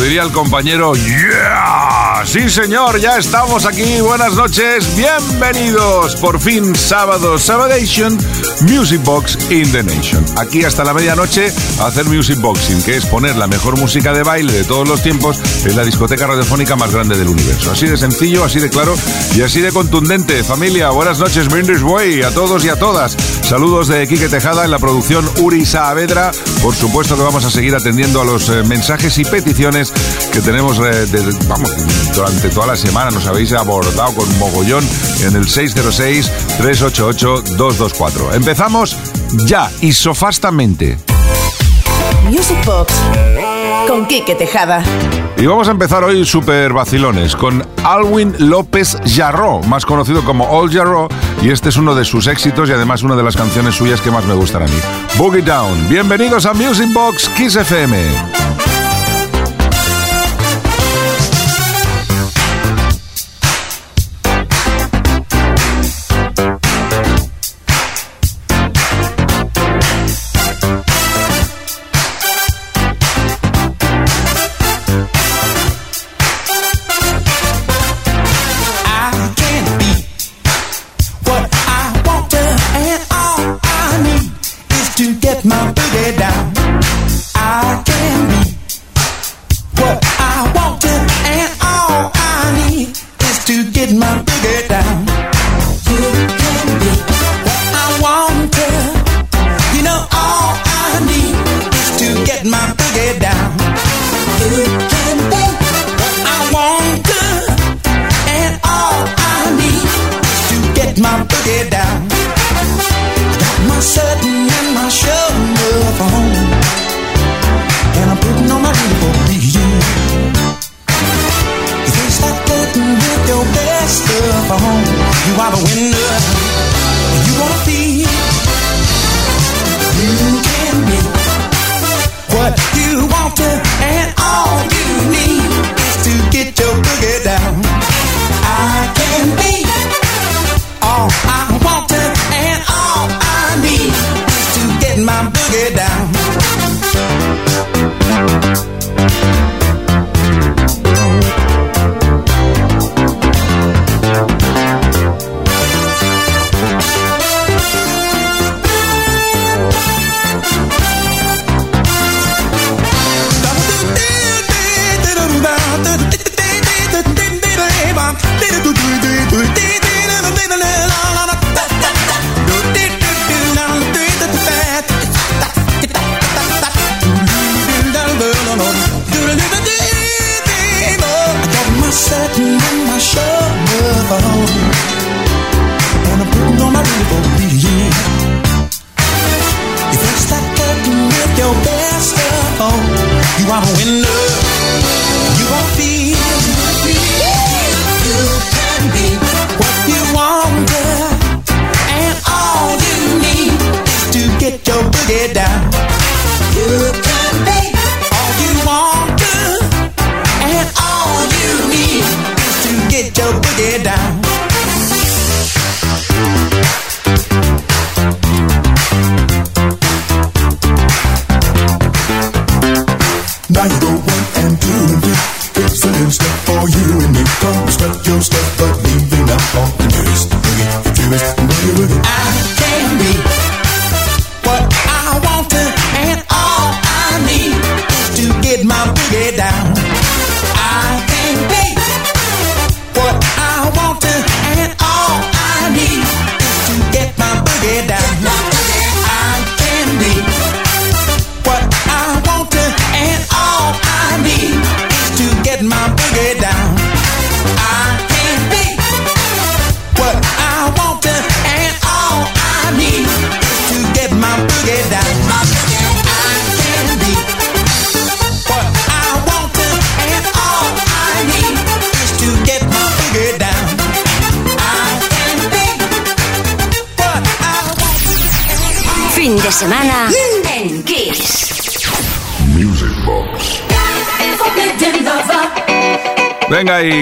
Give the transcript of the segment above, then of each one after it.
diría el compañero, ¡Yeah! Sí, señor, ya estamos aquí. Buenas noches, bienvenidos. Por fin, sábado, Sabadation, Music Box in the Nation. Aquí hasta la medianoche hacer Music Boxing, que es poner la mejor música de baile de todos los tiempos en la discoteca radiofónica más grande del universo. Así de sencillo, así de claro y así de contundente. Familia, buenas noches, Brindis Way, a todos y a todas. Saludos de Quique Tejada en la producción Uri Saavedra. Por supuesto que vamos a seguir atendiendo a los eh, mensajes y peticiones que tenemos eh, vamos, durante toda la semana. Nos habéis abordado con mogollón en el 606-388-224. Empezamos ya y sofastamente. Music Box con Quique Tejada. Y vamos a empezar hoy super vacilones con Alwin López Jarro, más conocido como All Jarro, y este es uno de sus éxitos y además una de las canciones suyas que más me gustan a mí. Boogie Down. Bienvenidos a Music Box Kiss FM. Semana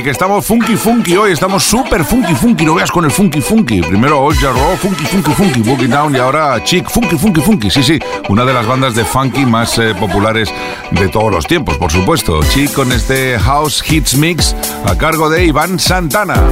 Que estamos funky funky hoy, estamos súper funky funky, no veas con el funky funky. Primero Old Jarro, funky funky funky, Boogie Down y ahora Chic, funky funky funky. Sí, sí, una de las bandas de funky más eh, populares de todos los tiempos, por supuesto. Chic con este House Hits Mix a cargo de Iván Santana.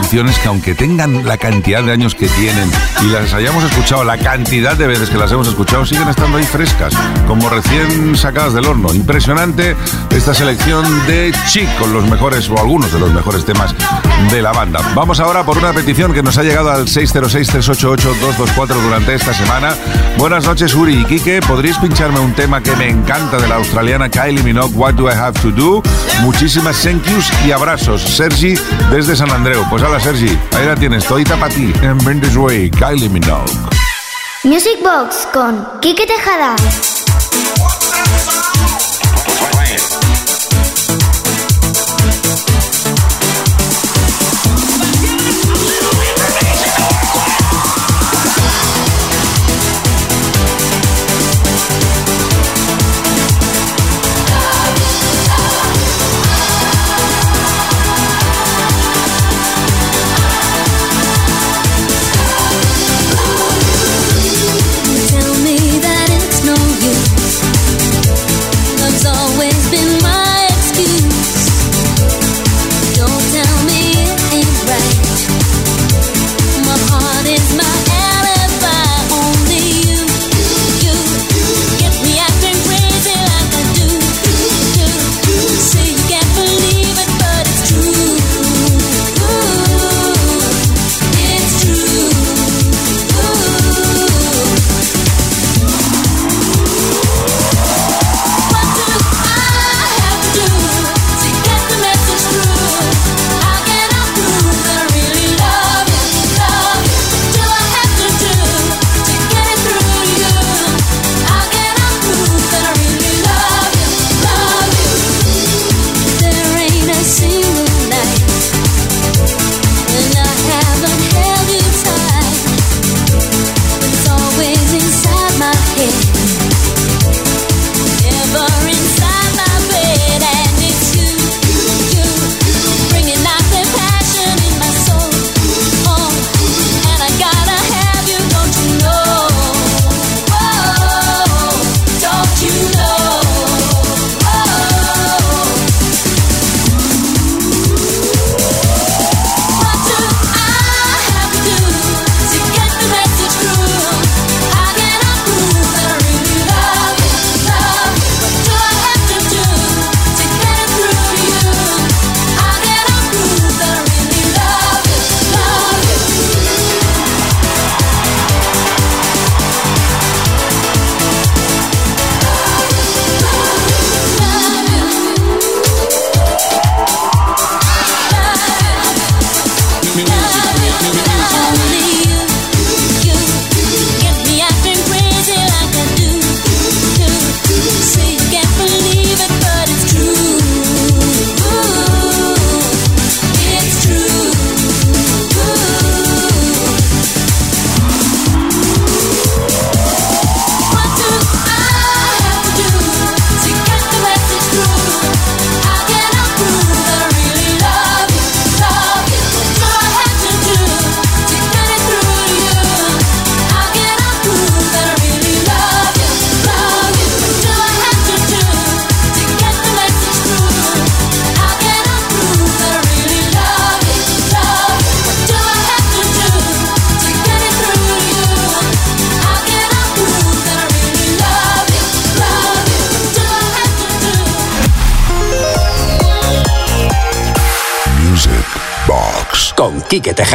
Canciones que aunque tengan la cantidad de años que tienen y las hayamos escuchado la cantidad de veces que las hemos escuchado, siguen estando ahí frescas, como recién sacadas del horno? Impresionante esta selección de chicos, los mejores o algunos de los mejores temas de la banda. Vamos ahora por una petición que nos ha llegado al 606-388-224 durante esta semana. Buenas noches, Uri y Kike. ¿Podríais pincharme un tema que me encanta de la australiana Kylie Minogue, What Do I Have to Do? Muchísimas thank yous y abrazos. Sergi desde San Andreu. Pues hola, Sergi. Ahí la tienes, todita para ti. En Bendis Way, Kylie Minogue. Music Box con Kike Tejada.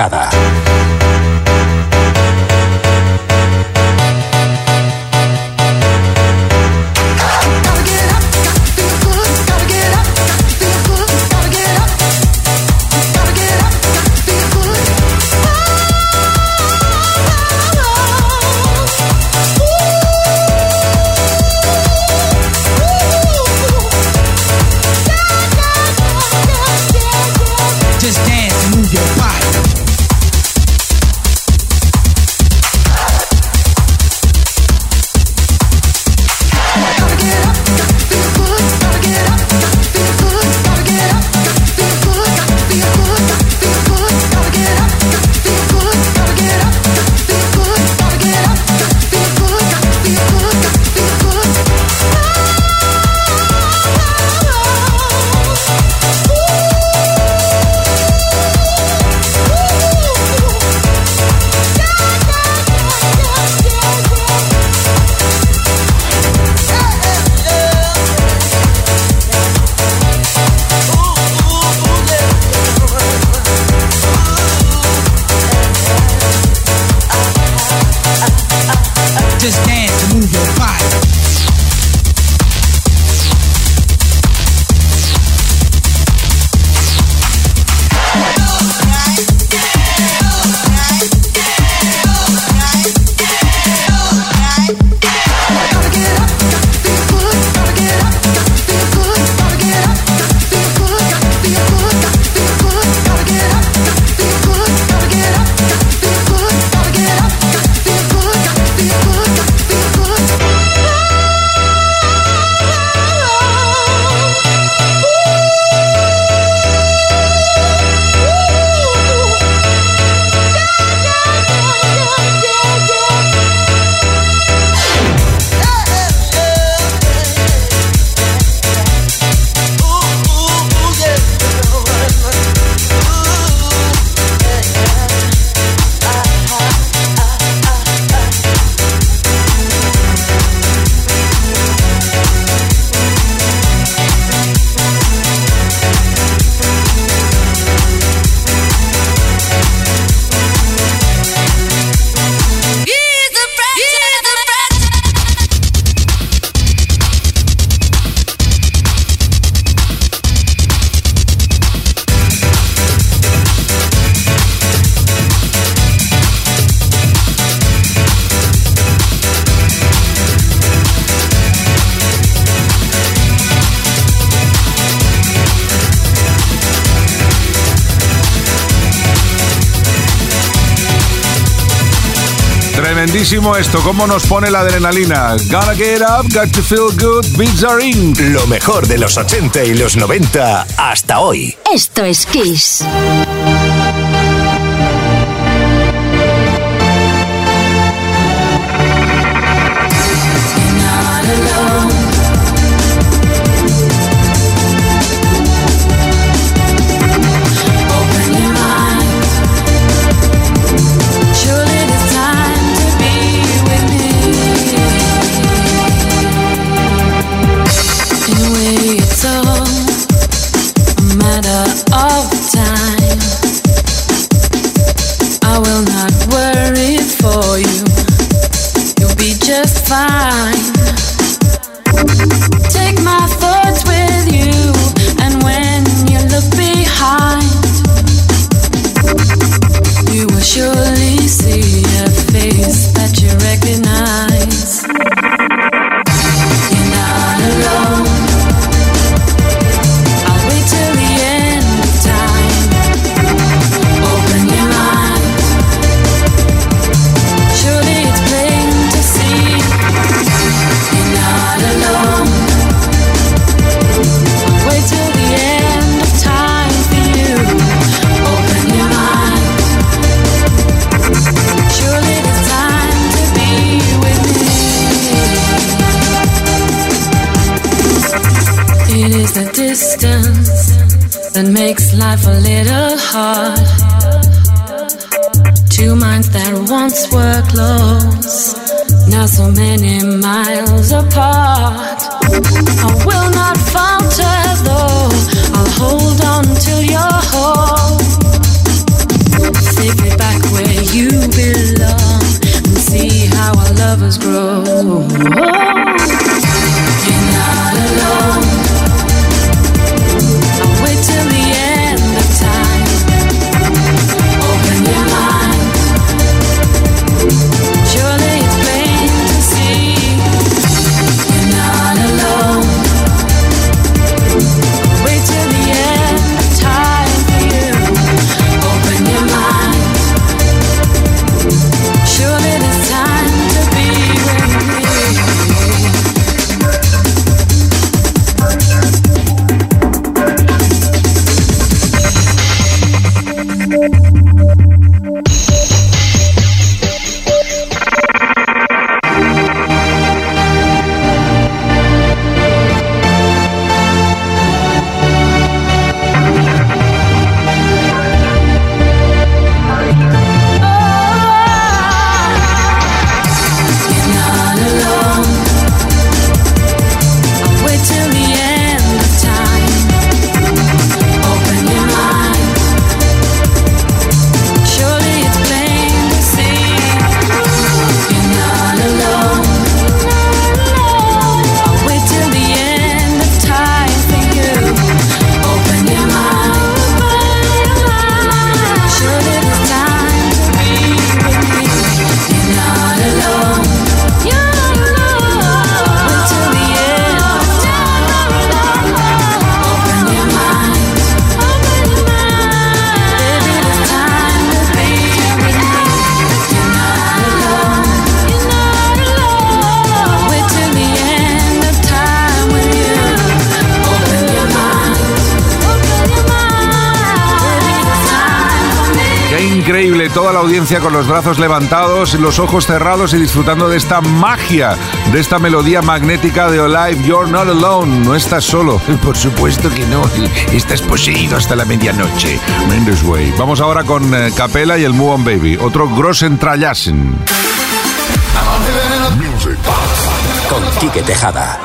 Quique Esto, cómo nos pone la adrenalina. Gotta get up, got to feel good, beats are in. Lo mejor de los 80 y los 90 hasta hoy. Esto es Kiss. Brazos levantados, los ojos cerrados y disfrutando de esta magia, de esta melodía magnética de Olive, You're Not Alone, no estás solo. Por supuesto que no, estás poseído hasta la medianoche. Mendes Way. Vamos ahora con eh, Capela y el Move On Baby, otro Grossen Trayasen. Con Quique Tejada.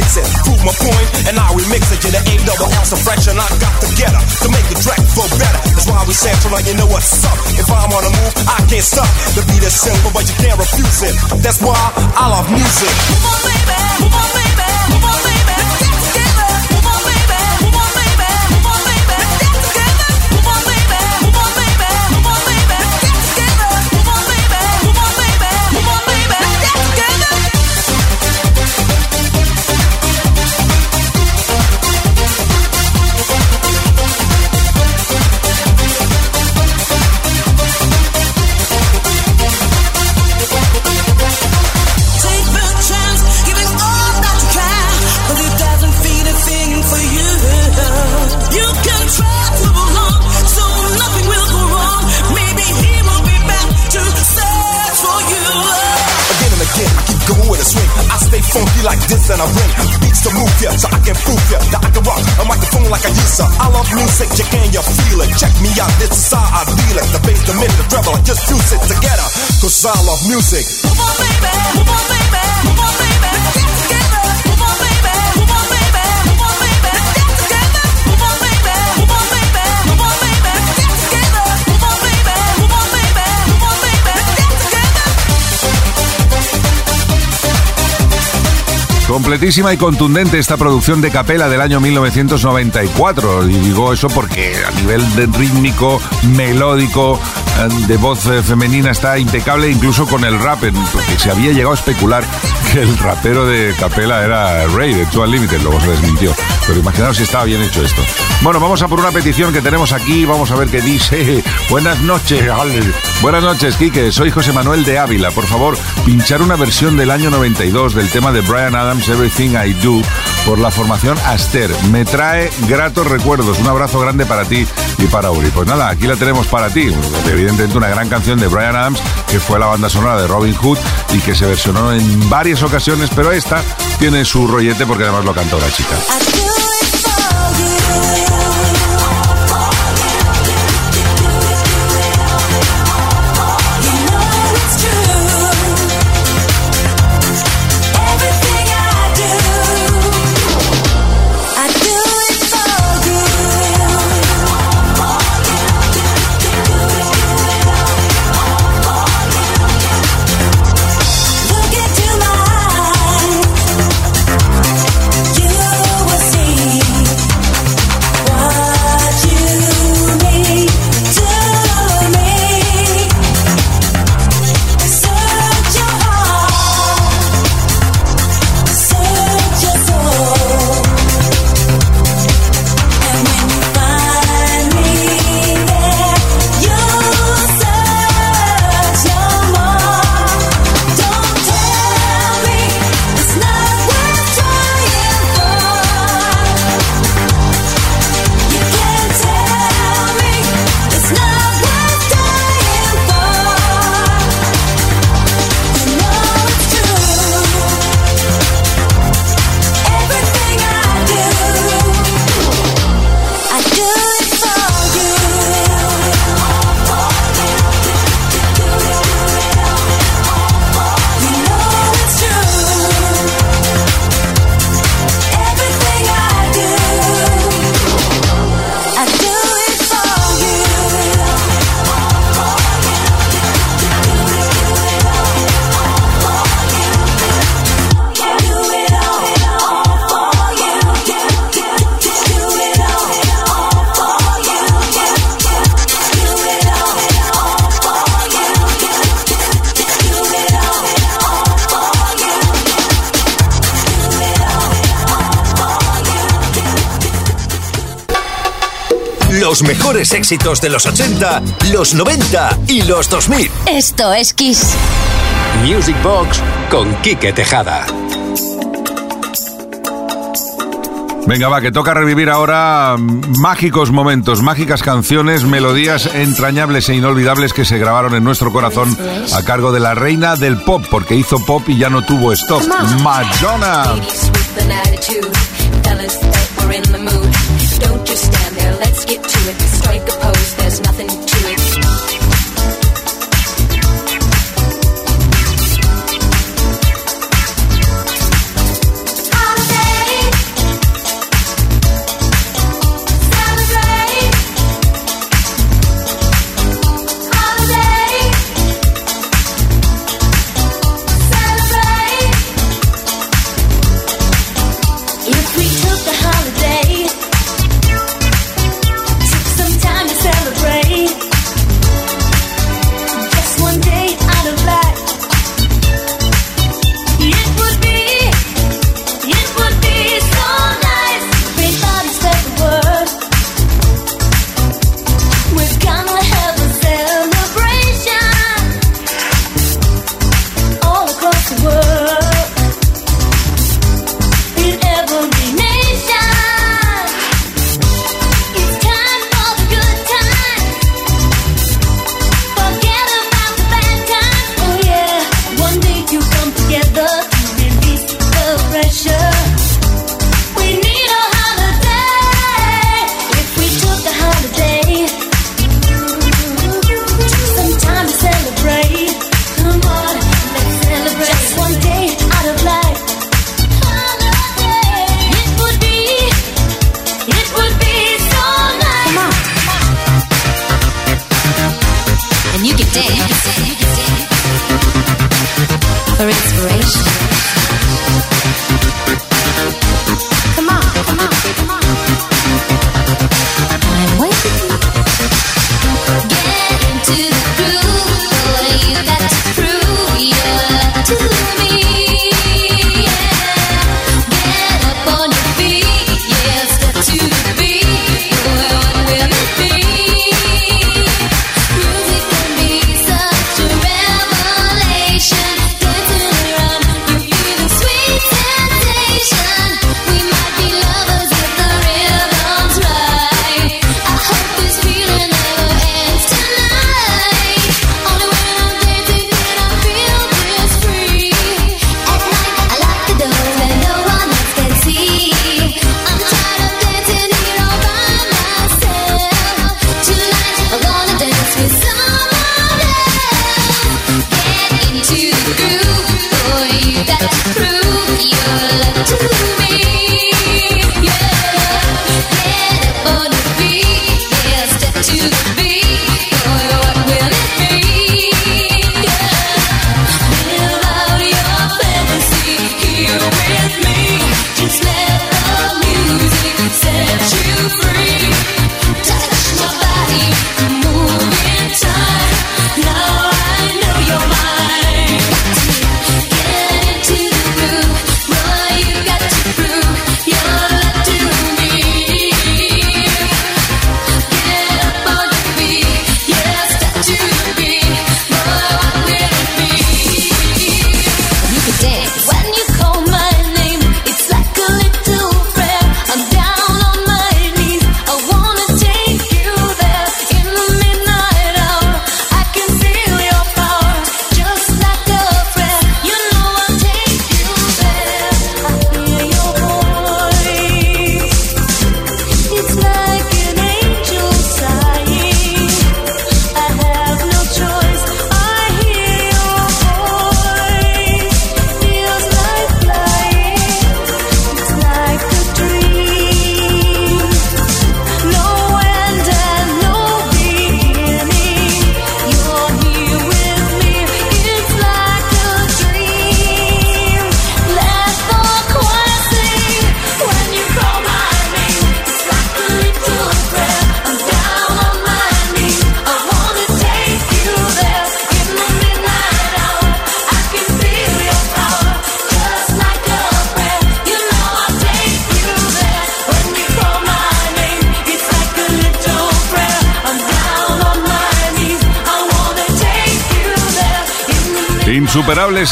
Prove my and I remix it to the A double ounce of fraction I got together to make the track flow better. That's why we sample like you know what's up. If I'm on a move, I can't stop. The beat is simple, but you can't refuse it. That's why I love music. Move on, baby. Move on, baby. This and I bring beats to move ya, so I can prove ya that I can rock a microphone like I used to. I love music, you can you feel it? Check me out, this is how I feel it. The bass, the mid, the treble, I just fuse it together. Cause I love music. Move on, baby, move on, baby, move on, baby. Completísima y contundente esta producción de capela del año 1994. Y digo eso porque a nivel de rítmico, melódico, eh, de voz eh, femenina está impecable, incluso con el rap, porque se había llegado a especular que el rapero de capela era Ray de Two Unlimited, luego se desmintió. Pero imaginaos si estaba bien hecho esto. Bueno, vamos a por una petición que tenemos aquí, vamos a ver qué dice. Buenas noches, Buenas noches, Quique. Soy José Manuel de Ávila. Por favor, pinchar una versión del año 92 del tema de Brian Adams, Everything I Do, por la formación Aster. Me trae gratos recuerdos. Un abrazo grande para ti y para Uri. Pues nada, aquí la tenemos para ti. Evidentemente una gran canción de Brian Adams, que fue la banda sonora de Robin Hood y que se versionó en varias ocasiones, pero esta tiene su rollete porque además lo cantó la chica. Los mejores éxitos de los 80, los 90 y los 2000. Esto es Kiss. Music Box con Quique Tejada. Venga, va, que toca revivir ahora mágicos momentos, mágicas canciones, melodías entrañables e inolvidables que se grabaron en nuestro corazón a cargo de la reina del pop, porque hizo pop y ya no tuvo stop. Madonna. We took a holiday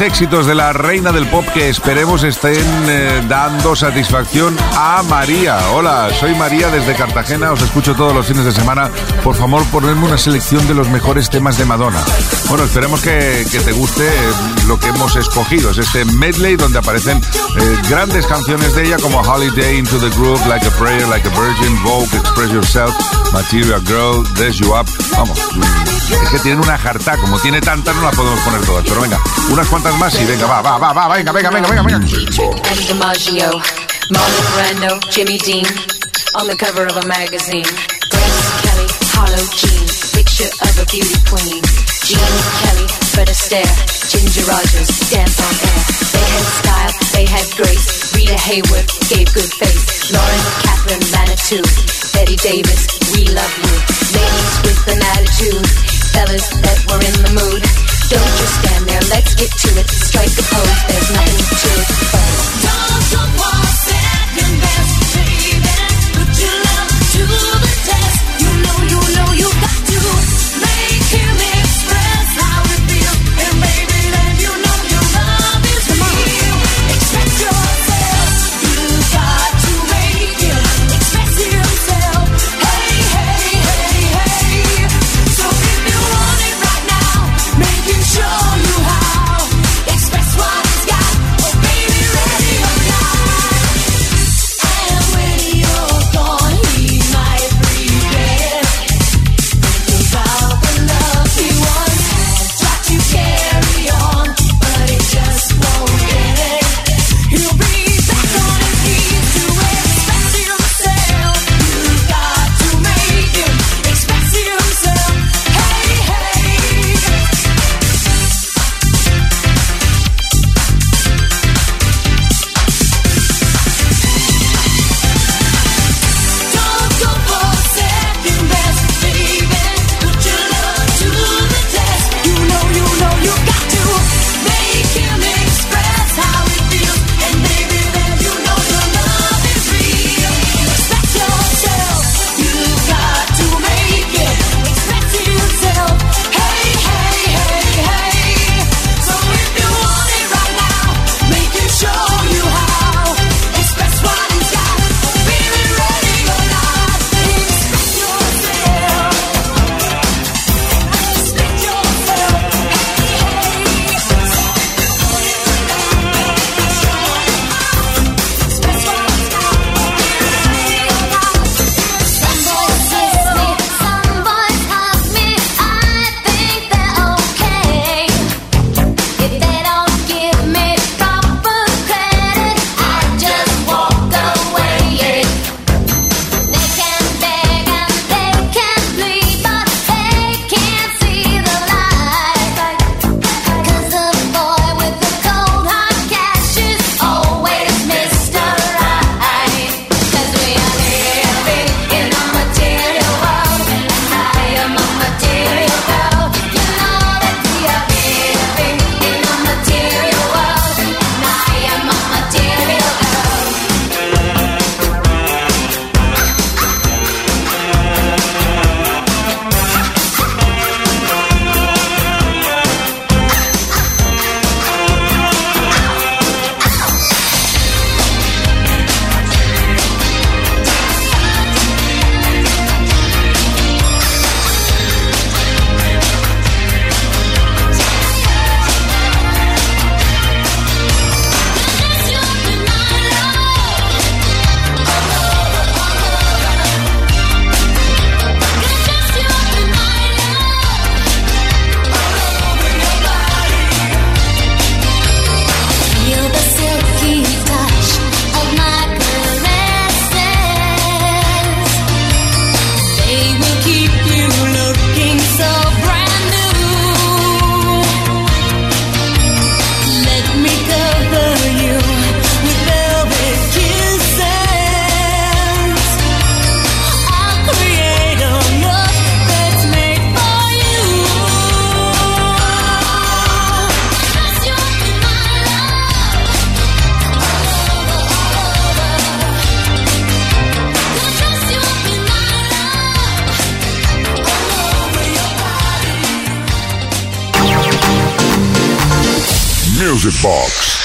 Éxitos de la reina del pop que esperemos estén eh, dando satisfacción a María. Hola, soy María desde Cartagena, os escucho todos los fines de semana. Por favor, ponedme una selección de los mejores temas de Madonna. Bueno, esperemos que, te guste eh, lo que hemos escogido. Es este medley donde aparecen eh, grandes canciones de ella como Holiday, Into the Groove, Like a Prayer, Like a Virgin, Vogue, Express Yourself, Material Girl, Dress You Up. Vamos, es que tienen una jarta, como tiene tantas no las podemos poner todas, pero venga, unas cuantas más y venga, va, va, va, va, venga, venga, venga, venga, venga. Jean Kelly, Fred Astaire, Ginger Rogers, dance on air. They had style, they had grace. Rita Hayworth gave good face. Lauren Catherine Manitou, Betty Davis, we love you. Ladies with an attitude, fellas that were in the mood. Don't just stand there, let's get to it. Strike a pose, there's nothing to it. Don't you want second best, baby? Put your love to the test.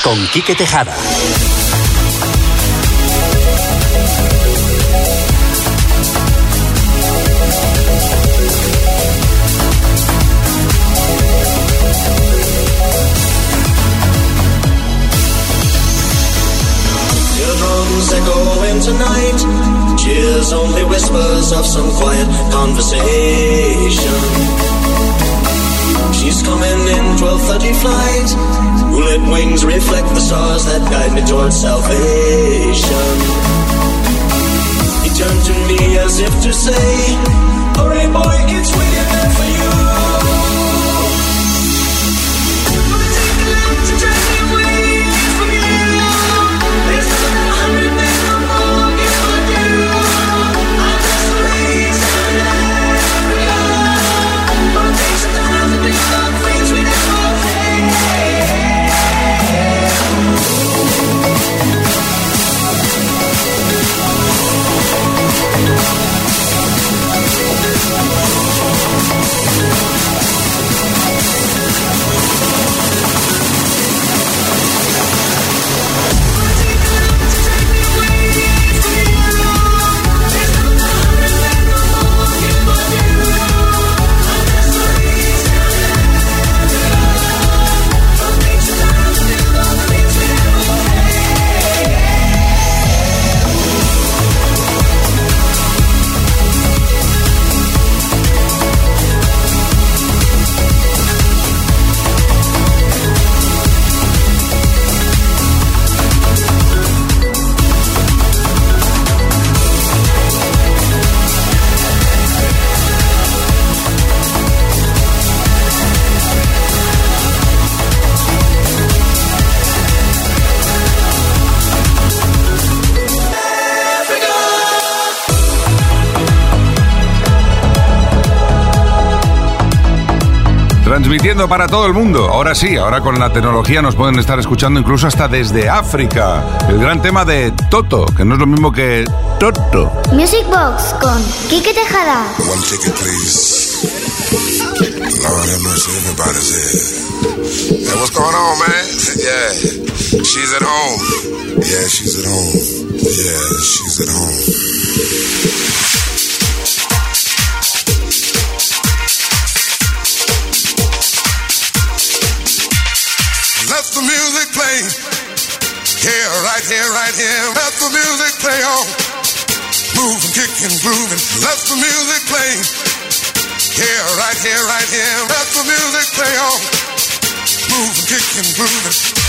Con Quique Tejada. echoing tonight. Cheers, only whispers of some quiet conversation. She's coming in 12:30 flight. Moonlit wings reflect the stars that guide me towards salvation. He turned to me as if to say, "Hurry, boy, it's you." Transmitiendo para todo el mundo. Ahora sí, ahora con la tecnología nos pueden estar escuchando incluso hasta desde África. El gran tema de Toto, que no es lo mismo que Toto. Music Box con Kike Tejada. One ticket, please. Lord have mercy, everybody's here. Hey, what's going on, man? Yeah, she's at home. Yeah, she's at home. Yeah, she's at home. Right here, right here. Let the music play on. Moving, kicking, grooving. Let the music play. Here, right here, right here. Let the music play on. Moving, kicking, grooving.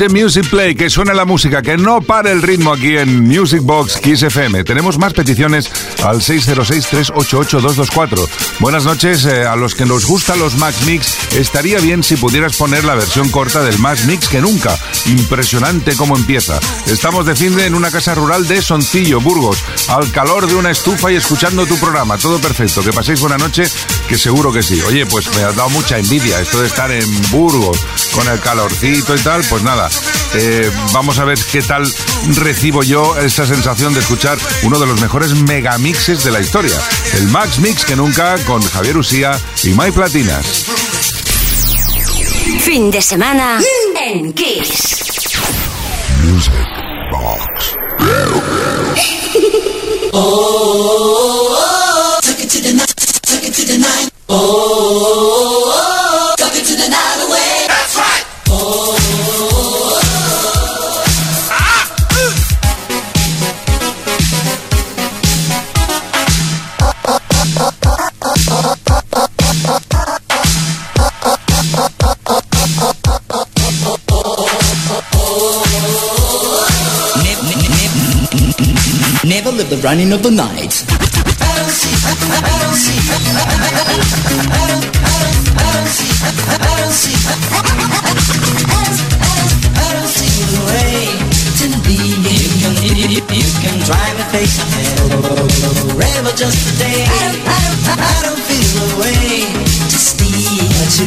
The music play, que suene la música, que no pare el ritmo aquí en Music Box Kiss FM. Tenemos más peticiones al 606-388-224. Buenas noches, eh, a los que nos gustan los Max Mix, estaría bien si pudieras poner la versión corta del Max Mix que nunca. Impresionante cómo empieza. Estamos de fin de en una casa rural de Soncillo, Burgos, al calor de una estufa y escuchando tu programa. Todo perfecto. Que paséis buena noche, que seguro que sí. Oye, pues me ha dado mucha envidia esto de estar en Burgos con el calorcito y tal. Pues nada, eh, vamos a ver qué tal recibo yo esta sensación de escuchar uno de los mejores megamixes de la historia. El Max Mix que nunca con Javier Usía y My Platinas. Fin de semana en Kiss. Music Box. Never live the running of the night. You can drive a face forever just a day. I don't I don't feel the way to steal but you,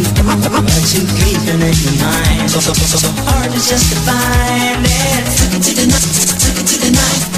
but you keeping in mind. So, so, so, so hard is just to find it. Took it to the night, took it to the night.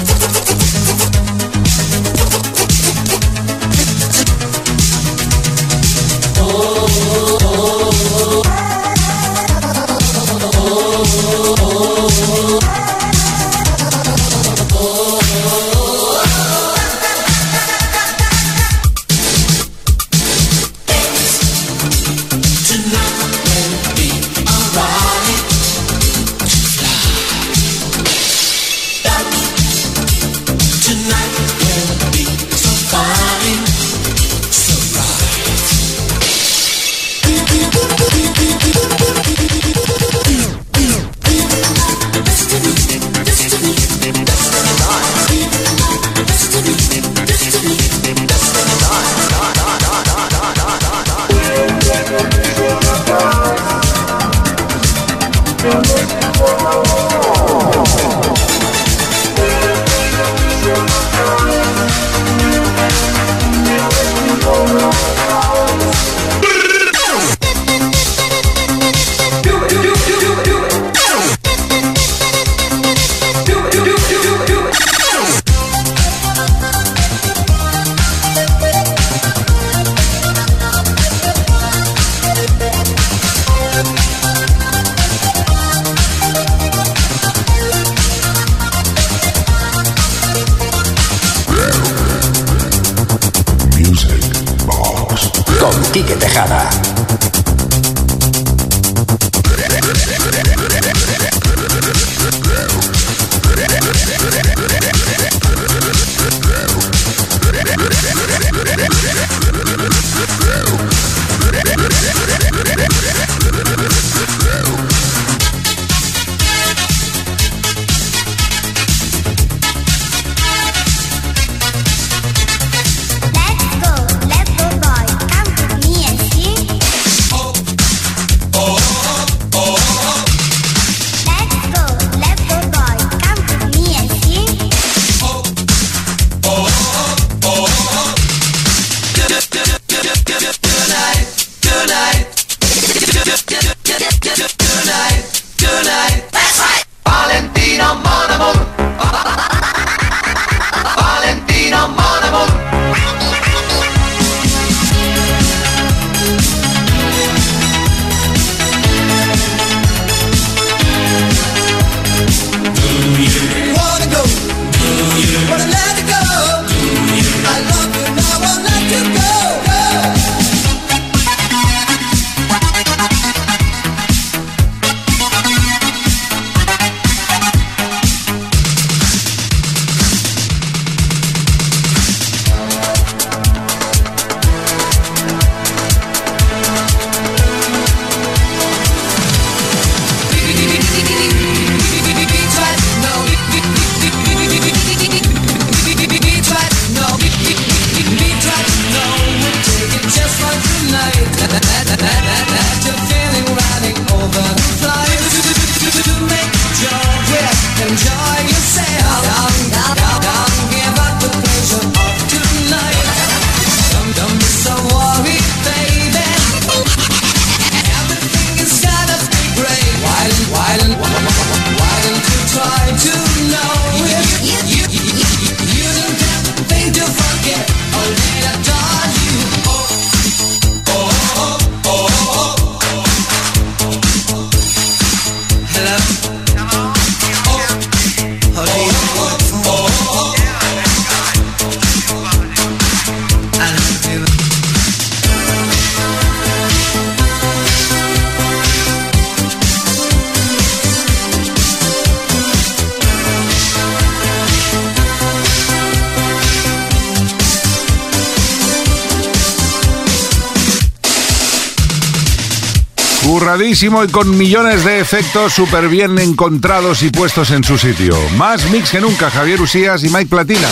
Curradísimo y con millones de efectos súper bien encontrados y puestos en su sitio. Más mix que nunca, Javier Usías y Mike Platina.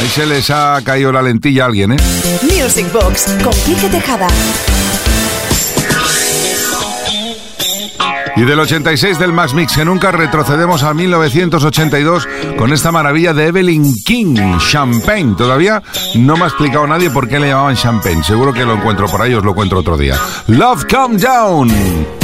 Ahí se les ha caído la lentilla a alguien, ¿eh? Music Box con Quique Tejada. Y del 86 del Max Mix que nunca retrocedemos a 1982 con esta maravilla de Evelyn King, Champagne. Todavía no me ha explicado nadie por qué le llamaban Champagne. Seguro que lo encuentro por ahí, os lo encuentro otro día. Love Come Down.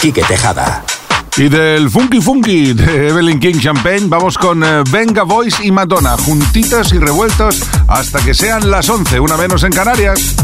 Quique Tejada. Y del Funky Funky de Evelyn King Champagne vamos con eh, Venga Voice y Madonna, juntitas y revueltos hasta que sean las 11, una menos en Canarias.